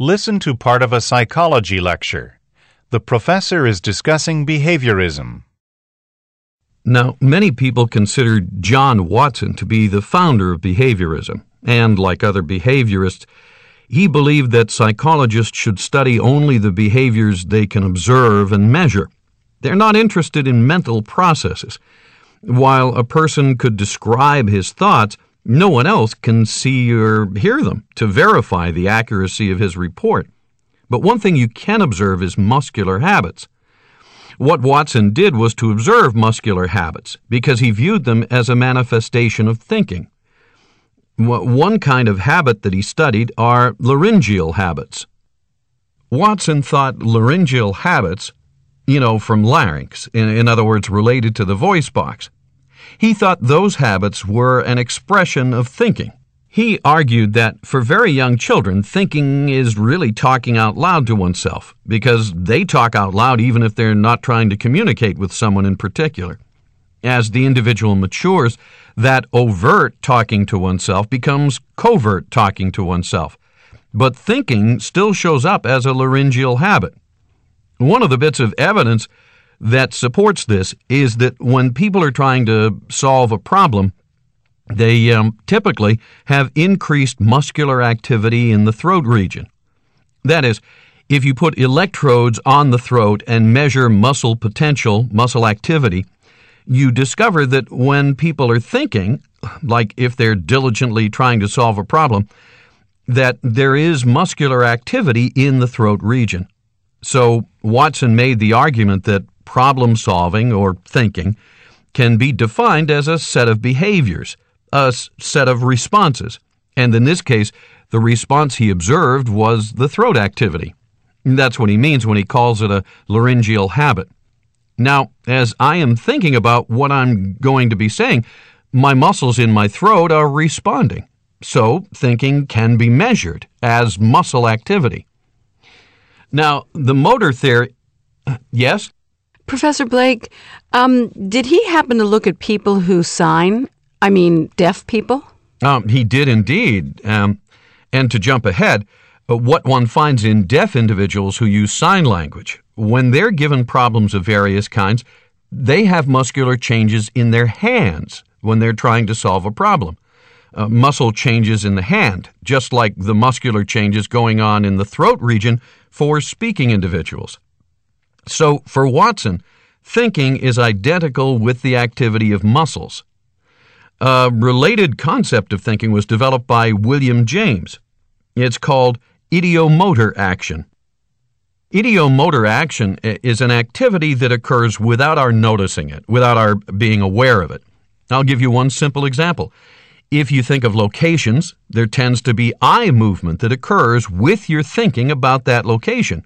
Listen to part of a psychology lecture. The professor is discussing behaviorism. Now, many people consider John Watson to be the founder of behaviorism, and like other behaviorists, he believed that psychologists should study only the behaviors they can observe and measure. They're not interested in mental processes. While a person could describe his thoughts, no one else can see or hear them to verify the accuracy of his report. But one thing you can observe is muscular habits. What Watson did was to observe muscular habits because he viewed them as a manifestation of thinking. One kind of habit that he studied are laryngeal habits. Watson thought laryngeal habits, you know, from larynx, in, other words, related to the voice box. He thought those habits were an expression of thinking. He argued that for very young children, thinking is really talking out loud to oneself, because they talk out loud even if they're not trying to communicate with someone in particular. As the individual matures, that overt talking to oneself becomes covert talking to oneself. But thinking still shows up as a laryngeal habit. One of the bits of evidence that supports this is that when people are trying to solve a problem, they um, typically have increased muscular activity in the throat region. That is, if you put electrodes on the throat and measure muscle potential, muscle activity, you discover that when people are thinking, like if they're diligently trying to solve a problem, that there is muscular activity in the throat region. So Watson made the argument that problem solving or thinking can be defined as a set of behaviors, a set of responses. And in this case, the response he observed was the throat activity. That's what he means when he calls it a laryngeal habit. Now, as I am thinking about what I'm going to be saying, my muscles in my throat are responding. So, thinking can be measured as muscle activity. Now, the motor theory. Yes? Professor Blake, um, did he happen to look at people who sign? I mean, deaf people? Um, he did indeed. Um, and to jump ahead, uh, what one finds in deaf individuals who use sign language when they're given problems of various kinds, they have muscular changes in their hands when they're trying to solve a problem. Uh, muscle changes in the hand, just like the muscular changes going on in the throat region for speaking individuals. So, for Watson, thinking is identical with the activity of muscles. A related concept of thinking was developed by William James. It's called ideomotor action. Ideomotor action is an activity that occurs without our noticing it, without our being aware of it. I'll give you one simple example. If you think of locations, there tends to be eye movement that occurs with your thinking about that location.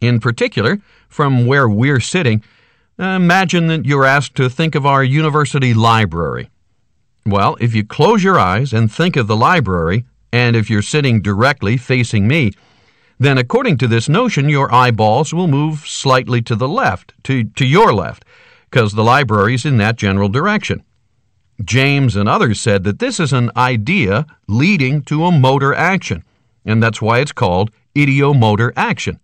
In particular, from where we're sitting, imagine that you're asked to think of our university library. Well, if you close your eyes and think of the library, and if you're sitting directly facing me, then according to this notion, your eyeballs will move slightly to the left, to, to your left, because the library's in that general direction. James and others said that this is an idea leading to a motor action, and that's why it's called ideomotor action.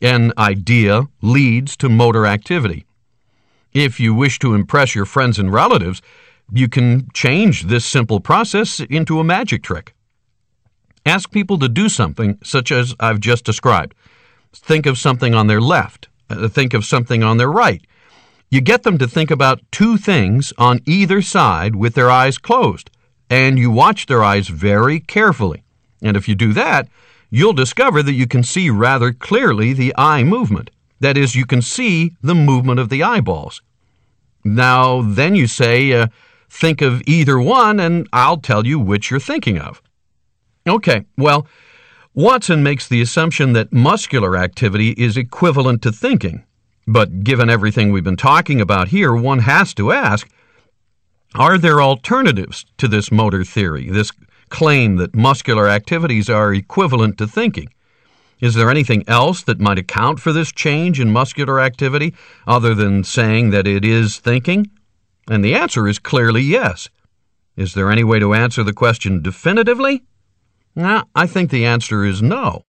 An idea leads to motor activity. If you wish to impress your friends and relatives, you can change this simple process into a magic trick. Ask people to do something such as I've just described. Think of something on their left, uh, think of something on their right. You get them to think about two things on either side with their eyes closed, and you watch their eyes very carefully. And if you do that, you'll discover that you can see rather clearly the eye movement. That is, you can see the movement of the eyeballs. Now, then you say, uh, think of either one, and I'll tell you which you're thinking of. Okay, well, Watson makes the assumption that muscular activity is equivalent to thinking. But given everything we've been talking about here, one has to ask are there alternatives to this motor theory, this claim that muscular activities are equivalent to thinking? Is there anything else that might account for this change in muscular activity other than saying that it is thinking? And the answer is clearly yes. Is there any way to answer the question definitively? Nah, I think the answer is no.